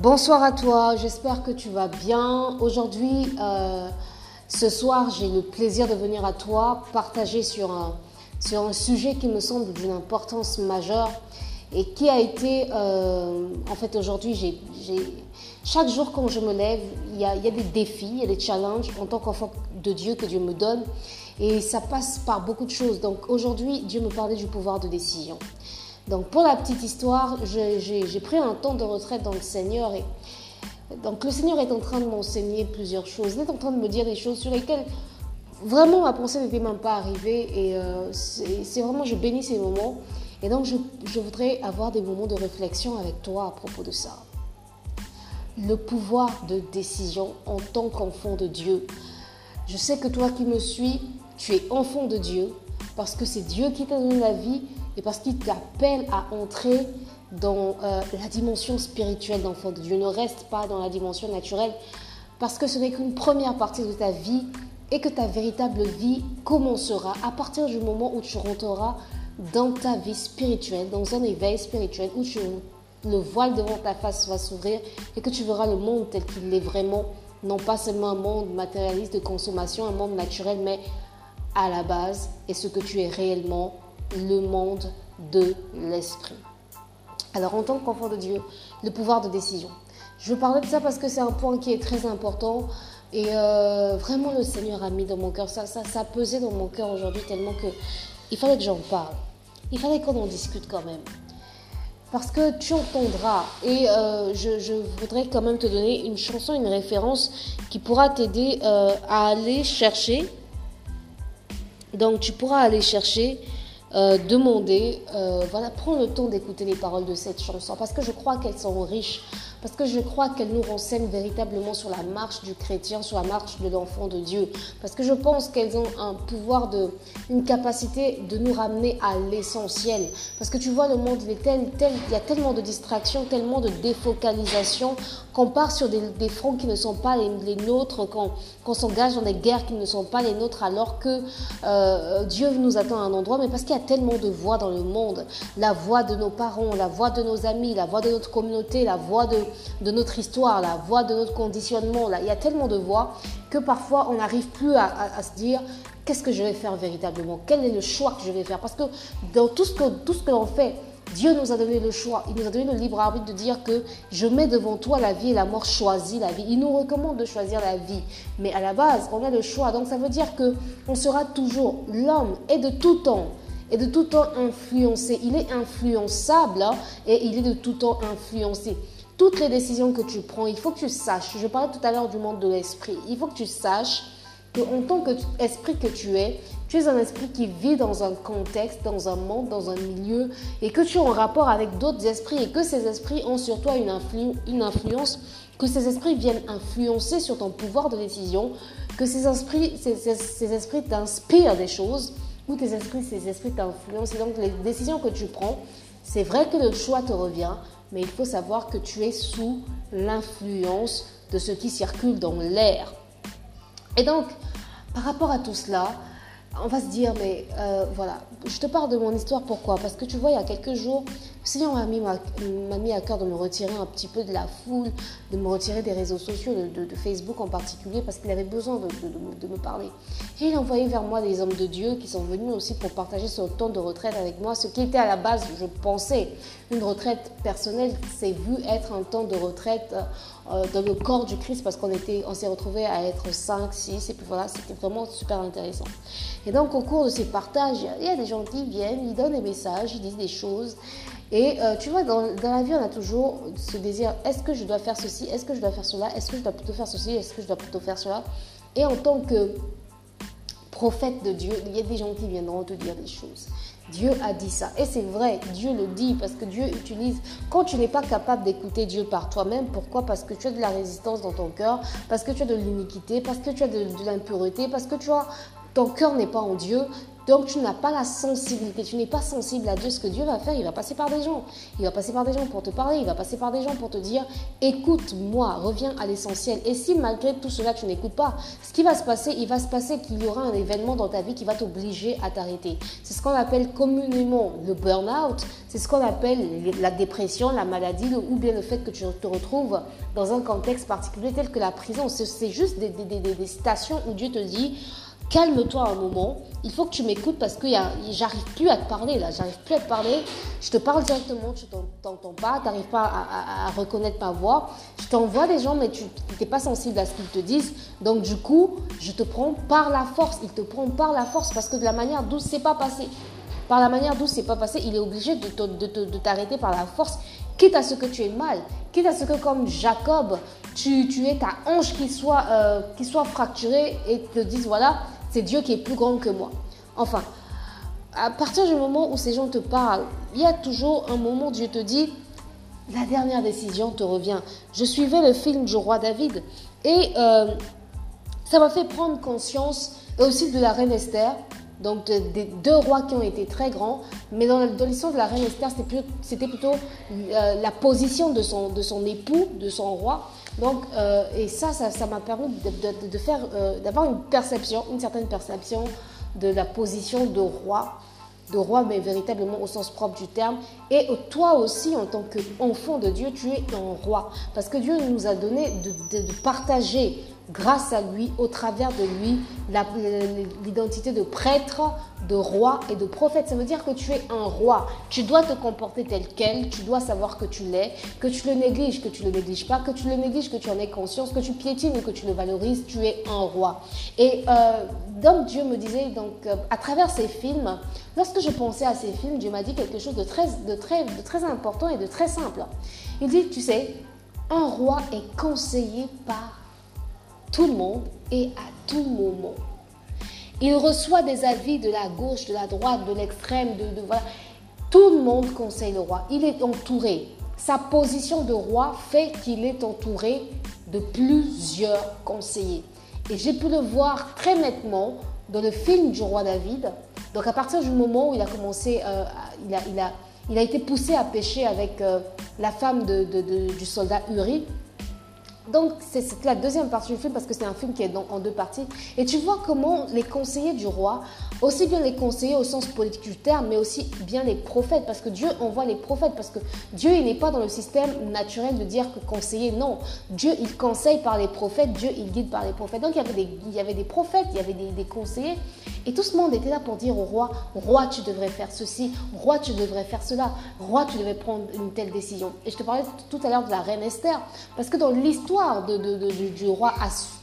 bonsoir à toi, j'espère que tu vas bien. Aujourd'hui, euh, ce soir, j'ai le plaisir de venir à toi partager sur un, sur un sujet qui me semble d'une importance majeure et qui a été, euh, en fait, aujourd'hui, j'ai, chaque jour quand je me lève, il y, a, il y a des défis, il y a des challenges en tant qu'enfant de Dieu que Dieu me donne et ça passe par beaucoup de choses. Donc aujourd'hui, Dieu me parlait du pouvoir de décision. Donc pour la petite histoire, j'ai pris un temps de retraite dans le Seigneur et donc le Seigneur est en train de m'enseigner plusieurs choses. Il est en train de me dire des choses sur lesquelles vraiment ma pensée n'était même pas arrivée et euh, c'est vraiment, je bénis ces moments. Et donc je, je voudrais avoir des moments de réflexion avec toi à propos de ça. Le pouvoir de décision en tant qu'enfant de Dieu. Je sais que toi qui me suis, tu es enfant de Dieu parce que c'est Dieu qui t'a donné la vie et parce qu'il t'appelle à entrer dans euh, la dimension spirituelle d'enfant de Dieu. Ne reste pas dans la dimension naturelle parce que ce n'est qu'une première partie de ta vie et que ta véritable vie commencera à partir du moment où tu rentreras dans ta vie spirituelle, dans un éveil spirituel où tu, le voile devant ta face va s'ouvrir et que tu verras le monde tel qu'il est vraiment, non pas seulement un monde matérialiste de consommation, un monde naturel, mais à la base et ce que tu es réellement le monde de l'esprit. Alors en tant qu'enfant de Dieu, le pouvoir de décision. Je veux parler de ça parce que c'est un point qui est très important et euh, vraiment le Seigneur a mis dans mon cœur ça, ça, ça pesait dans mon cœur aujourd'hui tellement que il fallait que j'en parle. Il fallait qu'on en discute quand même. Parce que tu entendras, et euh, je, voudrais quand même te donner une chanson, une référence qui pourra t'aider euh, à aller chercher. Donc tu pourras aller chercher euh, demander, euh, voilà, prends le temps d'écouter les paroles de cette chanson parce que je crois qu'elles sont riches, parce que je crois qu'elles nous renseignent véritablement sur la marche du chrétien, sur la marche de l'enfant de Dieu, parce que je pense qu'elles ont un pouvoir de, une capacité de nous ramener à l'essentiel, parce que tu vois le monde il est tel, tel, il y a tellement de distractions, tellement de défocalisation qu'on part sur des, fronts qui ne sont pas les, nôtres, qu'on s'engage dans des guerres qui ne sont pas les nôtres, alors que euh, Dieu nous attend à un endroit, mais parce qu'il y a tellement de voix dans le monde, la voix de nos parents, la voix de nos amis, la voix de notre communauté, la voix de, de notre histoire, la voix de notre conditionnement, là, il y a tellement de voix que parfois on n'arrive plus à, se dire qu'est-ce que je vais faire véritablement, quel est le choix que je vais faire, parce que dans tout ce que, tout ce que l'on fait, Dieu nous a donné le choix, il nous a donné le libre arbitre de dire que je mets devant toi la vie et la mort, choisis la vie. Il nous recommande de choisir la vie, mais à la base, on a le choix. Donc ça veut dire que on sera toujours l'homme et de tout temps et de tout temps influencé. Il est influençable hein, et il est de tout temps influencé. Toutes les décisions que tu prends, il faut que tu saches. Je parlais tout à l'heure du monde de l'esprit. Il faut que tu saches que en tant qu'esprit que tu es, tu es un esprit qui vit dans un contexte, dans un monde, dans un milieu, et que tu es en rapport avec d'autres esprits, et que ces esprits ont sur toi une, une influence, que ces esprits viennent influencer sur ton pouvoir de décision, que ces esprits, ces, ces, esprits t'inspirent des choses, ou tes esprits, ces esprits t'influencent. Et donc les décisions que tu prends, c'est vrai que le choix te revient, mais il faut savoir que tu es sous l'influence de ce qui circule dans l'air. Et donc, par rapport à tout cela, on va se dire, mais euh, voilà, je te parle de mon histoire, pourquoi? Parce que tu vois, il y a quelques jours, Seigneur m'a mis, mis, à cœur de me retirer un petit peu de la foule, de me retirer des réseaux sociaux, de, Facebook en particulier, parce qu'il avait besoin de, me parler. Et il a envoyé vers moi des hommes de Dieu qui sont venus aussi pour partager ce temps de retraite avec moi, ce qui était à la base, je pensais, une retraite personnelle, c'est vu être un temps de retraite euh, dans le corps du Christ, parce qu'on on s'est retrouvés à être 5, 6, et puis voilà, c'était vraiment super intéressant. Et donc, au cours de ces partages, il y a des gens qui viennent, ils donnent des messages, ils disent des choses. Et euh, tu vois, dans, la vie, on a toujours ce désir est-ce que je dois faire ceci Est-ce que je dois faire cela Est-ce que je dois plutôt faire ceci Est-ce que je dois plutôt faire cela Et en tant que prophète de Dieu, il y a des gens qui viendront te dire des choses. Dieu a dit ça. Et c'est vrai, Dieu le dit parce que Dieu utilise. Quand tu n'es pas capable d'écouter Dieu par toi-même, pourquoi? Parce que tu as de la résistance dans ton cœur, parce que tu as de l'iniquité, parce que tu as de, l'impureté, parce que tu as ton cœur n'est pas en Dieu, Donc tu n'as pas la sensibilité, tu n'es pas sensible à Dieu. Ce que Dieu va faire, il va passer par des gens. Il va passer par des gens pour te parler, il va passer par des gens pour te dire, écoute-moi, reviens à l'essentiel. Et si malgré tout cela, tu n'écoutes pas, ce qui va se passer, il va se passer qu'il y aura un événement dans ta vie qui va t'obliger à t'arrêter. C'est ce qu'on appelle communément le burn-out, c'est ce qu'on appelle la dépression, la maladie, ou bien le fait que tu te retrouves dans un contexte particulier tel que la prison. C'est juste des, des, stations où Dieu te dit, calme-toi un moment, il faut que tu m'écoutes parce que j'arrive plus à te parler là, j'arrive plus à te parler, je te parle directement, tu t'entends pas, tu n'arrives pas à, reconnaître ma voix, je t'envoie des gens mais tu n'es pas sensible à ce qu'ils te disent, donc du coup, je te prends par la force, il te prend par la force parce que de la manière d'où c'est pas passé, par la manière d'où c'est pas passé, il est obligé de, t'arrêter par la force, quitte à ce que tu aies mal, quitte à ce que comme Jacob, tu, tu aies ta hanche qui soit, euh, qui soit fracturée et te dise voilà, c'est Dieu qui est plus grand que moi. Enfin, à partir du moment où ces gens te parlent, il y a toujours un moment où Dieu te dit, la dernière décision te revient. Je suivais le film du roi David et euh, ça m'a fait prendre conscience aussi de la reine Esther, donc deux rois qui ont été très grands, mais dans, l'histoire de la reine Esther, c'était plutôt, euh, la position de son, de son époux, de son roi. Donc, euh, et ça, ça m'a permis de, faire, euh, d'avoir une perception, une certaine perception de la position de roi, de roi, mais véritablement au sens propre du terme. Et toi aussi, en tant qu'enfant de Dieu, tu es un roi. Parce que Dieu nous a donné de partager grâce à lui, au travers de lui, l'identité de prêtre, de roi et de prophète. Ça veut dire que tu es un roi. Tu dois te comporter tel quel, tu dois savoir que tu l'es, que tu le négliges, que tu ne le négliges pas, que tu le négliges, que tu en aies conscience, que tu piétines ou que tu le valorises, tu es un roi. Et euh, donc Dieu me disait, donc, euh, à travers ces films, lorsque je pensais à ces films, Dieu m'a dit quelque chose de très, de, très, de très important et de très simple. Il dit, tu sais, un roi est conseillé par tout le monde et à tout moment. Il reçoit des avis de la gauche, de la droite, de l'extrême, de. Tout le monde conseille le roi. Il est entouré. Sa position de roi fait qu'il est entouré de plusieurs conseillers. Et j'ai pu le voir très nettement dans le film du roi David. Donc à partir du moment où il a commencé, euh, il, a, été poussé à pécher avec euh, la femme du soldat Uri, donc, c'est la deuxième partie du film parce que c'est un film qui est en deux parties. Et tu vois comment les conseillers du roi, aussi bien les conseillers au sens politique du terme, mais aussi bien les prophètes, parce que Dieu envoie les prophètes, parce que Dieu, il n'est pas dans le système naturel de dire que conseiller, non. Dieu, il conseille par les prophètes, Dieu, il guide par les prophètes. Donc, il y avait des, il y avait des prophètes, il y avait des, conseillers, et tout ce monde était là pour dire au roi, roi, tu devrais faire ceci, roi, tu devrais faire cela, roi, tu devrais prendre une telle décision. Et je te parlais tout à l'heure de la reine Esther, parce que dans l'histoire, de, du, roi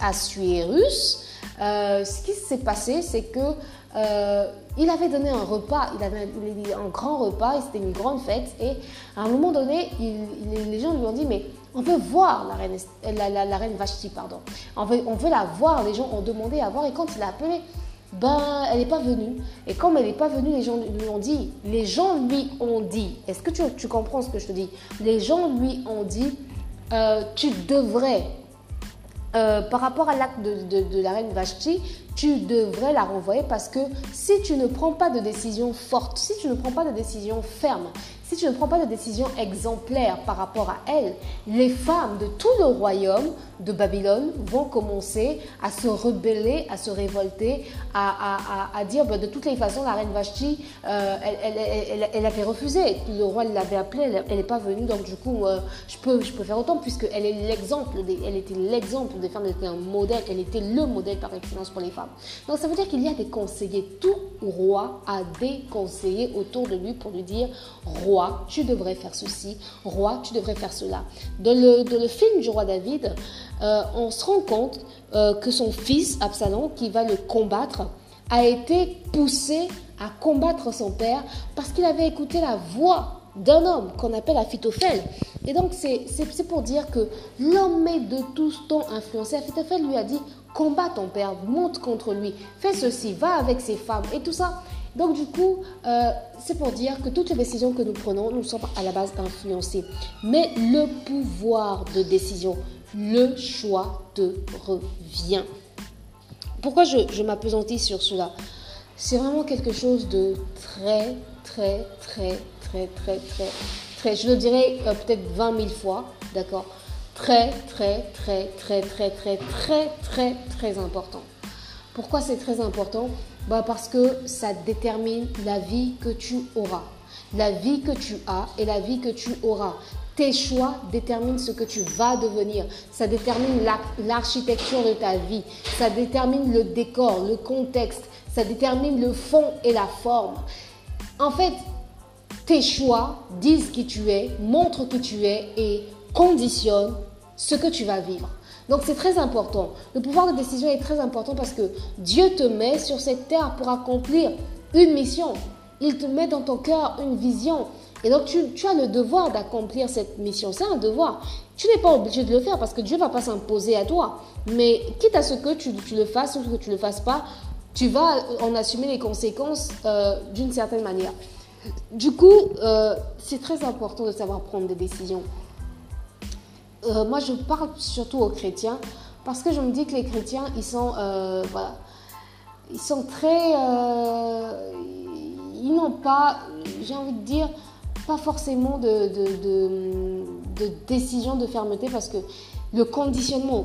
Assuérus, euh, ce qui s'est passé, c'est que euh, il avait donné un repas, il avait un grand repas, c'était une grande fête, et à un moment donné, les gens lui ont dit, mais on veut voir la reine, la, la, reine pardon. On veut, on veut la voir, les gens ont demandé à voir, et quand il a appelé, ben, elle n'est pas venue. Et comme elle n'est pas venue, les gens lui ont dit, les gens lui ont dit, est-ce que tu, comprends ce que je te dis? Les gens lui ont dit, euh, tu devrais, euh, par rapport à l'acte de, la reine Vashti, tu devrais la renvoyer parce que si tu ne prends pas de décision forte, si tu ne prends pas de décision ferme, si tu ne prends pas de décision exemplaire par rapport à elle, les femmes de tout le royaume de Babylone vont commencer à se rebeller, à se révolter, à, dire bah, de toutes les façons, la reine Vashti, euh, elle, avait refusé. Le roi l'avait appelée, elle n'est pas venue, donc du coup, euh, je, peux, je peux faire autant, puisqu'elle est l'exemple, elle était l'exemple des femmes, elle était un modèle, elle était le modèle par excellence pour les femmes. Donc ça veut dire qu'il y a des conseillers, tout roi a des conseillers autour de lui pour lui dire, roi, tu devrais faire ceci, roi, tu devrais faire cela. Dans le, film du roi David, euh, on se rend compte euh, que son fils, Absalom, qui va le combattre, a été poussé à combattre son père parce qu'il avait écouté la voix d'un homme qu'on appelle Apitophel. Et donc, c'est pour dire que l'homme est de tous temps influencé. Apitophel lui a dit combat ton père, monte contre lui, fais ceci, va avec ses femmes et tout ça. Donc du coup, euh, c'est pour dire que toutes les décisions que nous prenons, nous sommes à la base influencés. Mais le pouvoir de décision, le choix te revient. Pourquoi je, je sur cela? C'est vraiment quelque chose de très, très, très, très, très, très, très, je le dirais euh, peut-être 20 000 fois, d'accord? Très, très, très, très, très, très, très, très, très important. Pourquoi c'est très important? Bah Parce que ça détermine la vie que tu auras. La vie que tu as et la vie que tu auras. Tes choix déterminent ce que tu vas devenir. Ça détermine l'architecture de ta vie. Ça détermine le décor, le contexte. Ça détermine le fond et la forme. En fait, tes choix disent qui tu es, montrent qui tu es et conditionnent ce que tu vas vivre. Donc c'est très important. Le pouvoir de décision est très important parce que Dieu te met sur cette terre pour accomplir une mission. Il te met dans ton cœur une vision. Et donc tu, as le devoir d'accomplir cette mission. C'est un devoir. Tu n'es pas obligé de le faire parce que Dieu ne va pas s'imposer à toi. Mais quitte à ce que tu, le fasses ou que tu ne le fasses pas, tu vas en assumer les conséquences euh, d'une certaine manière. Du coup, euh, c'est très important de savoir prendre des décisions. Euh, moi, je parle surtout aux chrétiens parce que je me dis que les chrétiens, ils sont, voilà, ils sont très, ils n'ont pas, j'ai envie de dire, pas forcément de, de, décision de fermeté parce que le conditionnement,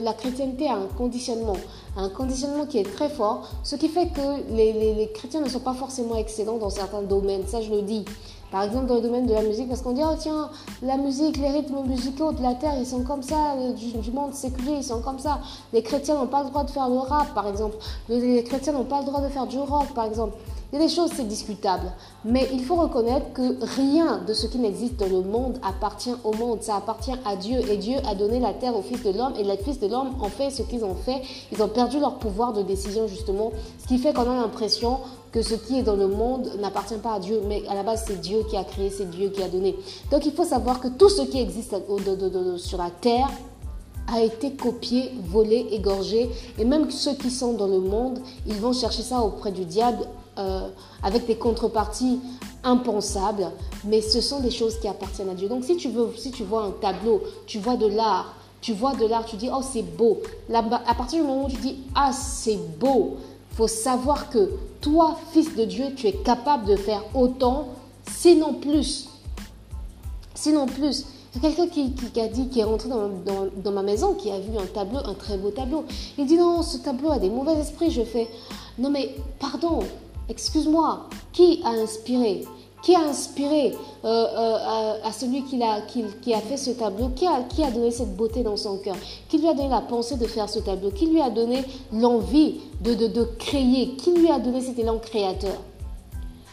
la chrétienté a un conditionnement, un conditionnement qui est très fort, ce qui fait que les, chrétiens ne sont pas forcément excellents dans certains domaines, ça je le dis. Par exemple, dans le domaine de la musique, parce qu'on dit, oh tiens, la musique, les rythmes musicaux de la terre, ils sont comme ça, du, monde séculier, ils sont comme ça. Les chrétiens n'ont pas le droit de faire le rap, par exemple. Les chrétiens n'ont pas le droit de faire du rock, par exemple. Il y a des choses, c'est discutable. Mais il faut reconnaître que rien de ce qui n'existe dans le monde appartient au monde. Ça appartient à Dieu. Et Dieu a donné la terre au Fils de l'homme. Et les Fils de l'homme ont fait ce qu'ils ont fait. Ils ont perdu leur pouvoir de décision, justement. Ce qui fait qu'on a l'impression que ce qui est dans le monde n'appartient pas à Dieu. Mais à la base, c'est Dieu qui a créé, c'est Dieu qui a donné. Donc il faut savoir que tout ce qui existe sur la terre a été copié, volé, égorgé. Et même ceux qui sont dans le monde, ils vont chercher ça auprès du diable euh, avec des contreparties impensables, mais ce sont des choses qui appartiennent à Dieu. Donc si tu veux, si tu vois un tableau, tu vois de l'art, tu vois de l'art, tu dis oh c'est beau. Là, à partir du moment où tu dis ah c'est beau, faut savoir que toi, fils de Dieu, tu es capable de faire autant, sinon plus. Sinon plus. Il quelqu'un qui, a dit, qui est rentré dans, dans, ma maison, qui a vu un tableau, un très beau tableau. Il dit non, ce tableau a des mauvais esprits. Je fais non mais pardon, Excuse-moi, qui a inspiré? Qui a inspiré euh, euh, à, celui qui a, fait ce tableau? Qui a, donné cette beauté dans son cœur? Qui lui a donné la pensée de faire ce tableau? Qui lui a donné l'envie de créer? Qui lui a donné cet élan créateur?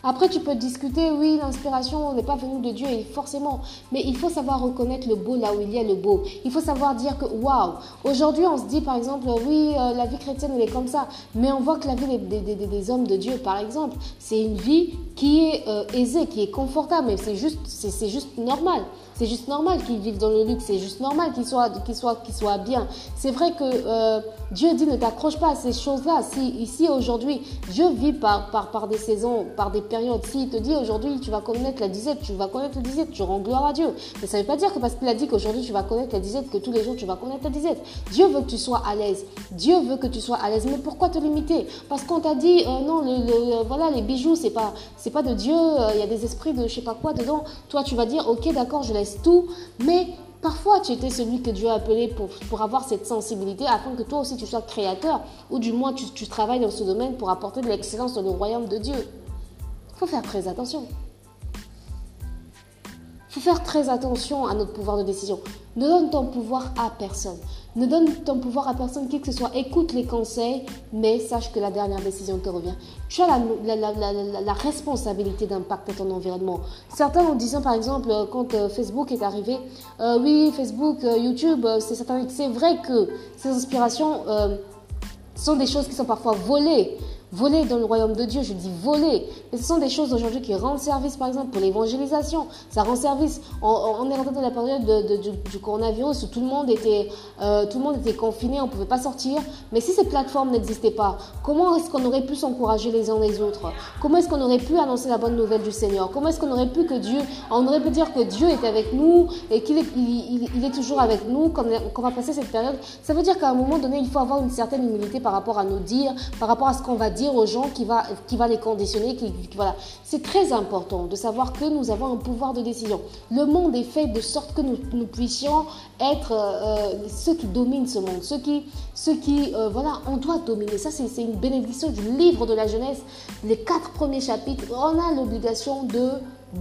Après, tu peux discuter, oui, l'inspiration n'est pas venue de Dieu, forcément, mais il faut savoir reconnaître le beau là où il y a le beau. Il faut savoir dire que, waouh, aujourd'hui, on se dit, par exemple, oui, euh, la vie chrétienne, elle est comme ça, mais on voit que la vie des, hommes de Dieu, par exemple, c'est une vie qui est euh, aisée, qui est confortable, mais c'est juste, c'est juste normal. C'est juste normal qu'ils vivent dans le luxe, c'est juste normal qu'ils soient, qu'ils soient, qu'ils soient bien. C'est vrai que euh, Dieu dit ne t'accroche pas à ces choses-là. Si ici aujourd'hui, Dieu vit par, par, par des saisons, par des périodes. S'il te dit aujourd'hui tu vas connaître la disette, tu vas connaître la disette, tu rends gloire à Dieu. Mais ça ne veut pas dire que parce qu'il a dit qu'aujourd'hui tu vas connaître la disette, que tous les jours tu vas connaître la disette. Dieu veut que tu sois à l'aise. Dieu veut que tu sois à l'aise. Mais pourquoi te limiter? Parce qu'on t'a dit euh, non, le, voilà, les bijoux, c'est pas, c'est pas de Dieu. Euh, il y a des esprits de je sais pas quoi dedans. Toi, tu vas dire ok, d'accord, je laisse tout, mais parfois tu étais celui que Dieu a appelé pour, pour avoir cette sensibilité afin que toi aussi tu sois créateur, ou du moins tu, tu travailles dans ce domaine pour apporter de l'excellence dans le royaume de Dieu. Il faut faire très attention. Il faut faire très attention à notre pouvoir de décision. Ne donne ton pouvoir à personne. Ne donne ton pouvoir à personne qui que ce soit. Écoute les conseils, mais sache que la dernière décision te revient. Tu as la, responsabilité d'impacter ton environnement. Certains en disant par exemple, quand euh, Facebook est arrivé, euh, oui, Facebook, euh, YouTube, c'est vrai que ces inspirations sont des choses qui sont parfois volées voler dans le royaume de Dieu, je dis voler. Mais ce sont des choses aujourd'hui qui rendent service, par exemple, pour l'évangélisation. Ça rend service. On, est rentré dans la période du, coronavirus où tout le, monde était, euh, tout le monde était confiné, on ne pouvait pas sortir. Mais si ces plateformes n'existaient pas, comment est-ce qu'on aurait pu s'encourager les uns les autres? Comment est-ce qu'on aurait pu annoncer la bonne nouvelle du Seigneur? Comment est-ce qu'on aurait pu que Dieu, on aurait pu dire que Dieu est avec nous et qu'il est, il, est toujours avec nous quand on va passer cette période? Ça veut dire qu'à un moment donné, il faut avoir une certaine humilité par rapport à nos dires, par rapport à ce qu'on va dire aux gens qui va, qui va les conditionner. Qui, voilà. C'est très important de savoir que nous avons un pouvoir de décision. Le monde est fait de sorte que nous, puissions être euh, ceux qui dominent ce monde, ceux qui, ceux qui euh, voilà, on doit dominer. Ça, c'est une bénédiction du livre de la jeunesse. Les quatre premiers chapitres, on a l'obligation de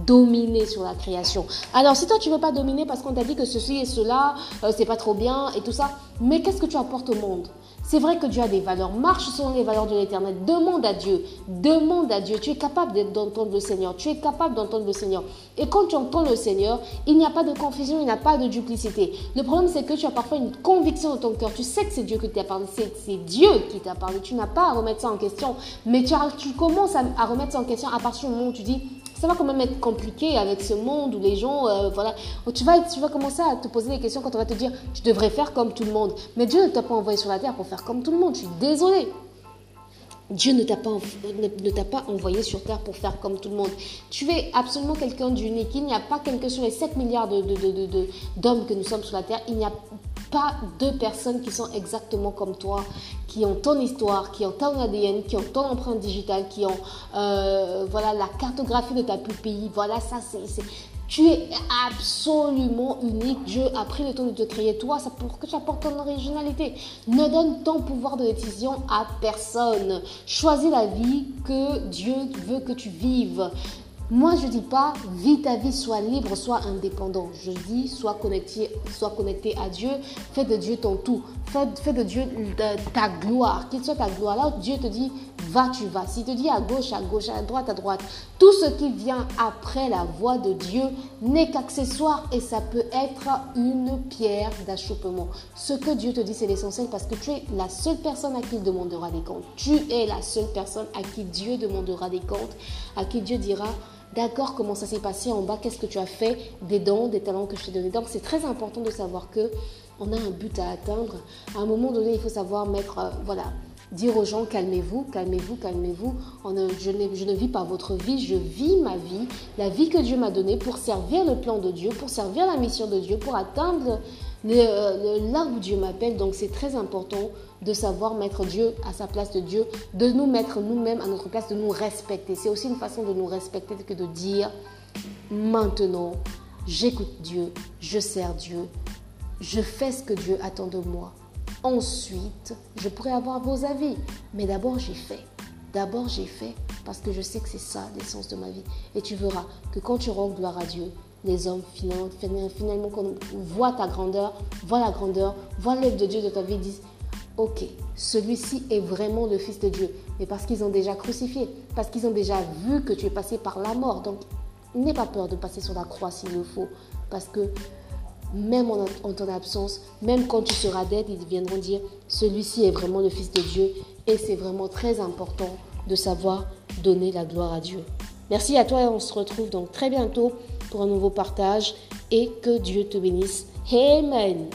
dominer sur la création. Alors, si toi, tu veux pas dominer parce qu'on t'a dit que ceci et cela, euh, c'est pas trop bien et tout ça, mais qu'est-ce que tu apportes au monde? C'est vrai que Dieu a des valeurs. Marche selon les valeurs de l'éternel. Demande à Dieu. Demande à Dieu. Tu es capable d'entendre le Seigneur. Tu es capable d'entendre le Seigneur. Et quand tu entends le Seigneur, il n'y a pas de confusion, il n'y a pas de duplicité. Le problème, c'est que tu as parfois une conviction dans ton cœur. Tu sais que c'est Dieu qui t'a parlé. C'est Dieu qui t'a parlé. Tu n'as pas à remettre ça en question. Mais tu, commences à, à remettre ça en question à partir du moment où tu dis ça va quand même être compliqué avec ce monde où les gens, euh, voilà, tu vas, tu vas commencer à te poser des questions quand on va te dire, je devrais faire comme tout le monde. Mais Dieu ne t'a pas envoyé sur la terre pour faire comme tout le monde. Je suis désolée. Dieu ne t'a pas, ne, t'a pas envoyé sur terre pour faire comme tout le monde. Tu es absolument quelqu'un d'unique. Il n'y a pas quelqu'un sur les 7 milliards de, d'hommes que nous sommes sur la terre. Il n'y a pas deux personnes qui sont exactement comme toi, qui ont ton histoire, qui ont ton ADN, qui ont ton empreinte digitale, qui ont euh, voilà, la cartographie de ta pupille. Voilà, ça, c'est. Tu es absolument unique. Dieu a pris le temps de te créer toi, ça pour que tu apportes ton originalité. Ne donne ton pouvoir de décision à personne. Choisis la vie que Dieu veut que tu vives. Moi, je dis pas, vis ta vie, sois libre, sois indépendant. Je dis, sois connecté, sois connecté à Dieu, fais de Dieu ton tout, fais, de Dieu ta gloire, qu'il soit ta gloire. Là Dieu te dit, va, tu vas. S'il te dit à gauche, à gauche, à droite, à droite, tout ce qui vient après la voix de Dieu n'est qu'accessoire et ça peut être une pierre d'achoppement. Ce que Dieu te dit, c'est l'essentiel parce que tu es la seule personne à qui il demandera des comptes. Tu es la seule personne à qui Dieu demandera des comptes, à qui Dieu dira, D'accord, comment ça s'est passé en bas Qu'est-ce que tu as fait Des dons, des talents que je t'ai donnés. Donc, c'est très important de savoir que on a un but à atteindre. À un moment donné, il faut savoir mettre, euh, voilà, dire aux gens calmez-vous, calmez-vous, calmez-vous. Je, ne vis pas votre vie, je vis ma vie, la vie que Dieu m'a donnée pour servir le plan de Dieu, pour servir la mission de Dieu, pour atteindre là où Dieu m'appelle. Donc c'est très important de savoir mettre Dieu à sa place de Dieu, de nous mettre nous-mêmes à notre place, de nous respecter. C'est aussi une façon de nous respecter que de dire maintenant, j'écoute Dieu, je sers Dieu, je fais ce que Dieu attend de moi. Ensuite, je pourrais avoir vos avis, mais d'abord j'ai fait. D'abord j'ai fait parce que je sais que c'est ça l'essence de ma vie. Et tu verras que quand tu rends gloire à Dieu, les hommes finalement, finalement voient ta grandeur, voient la grandeur, voient l'œuvre de Dieu de ta vie, disent ok, celui-ci est vraiment le Fils de Dieu. Mais parce qu'ils ont déjà crucifié, parce qu'ils ont déjà vu que tu es passé par la mort. Donc, n'aie pas peur de passer sur la croix s'il le faut. Parce que même en, ton absence, même quand tu seras dead, ils viendront dire, celui-ci est vraiment le Fils de Dieu. Et c'est vraiment très important de savoir donner la gloire à Dieu. Merci à toi et on se retrouve donc très bientôt pour un nouveau partage et que Dieu te bénisse. Amen.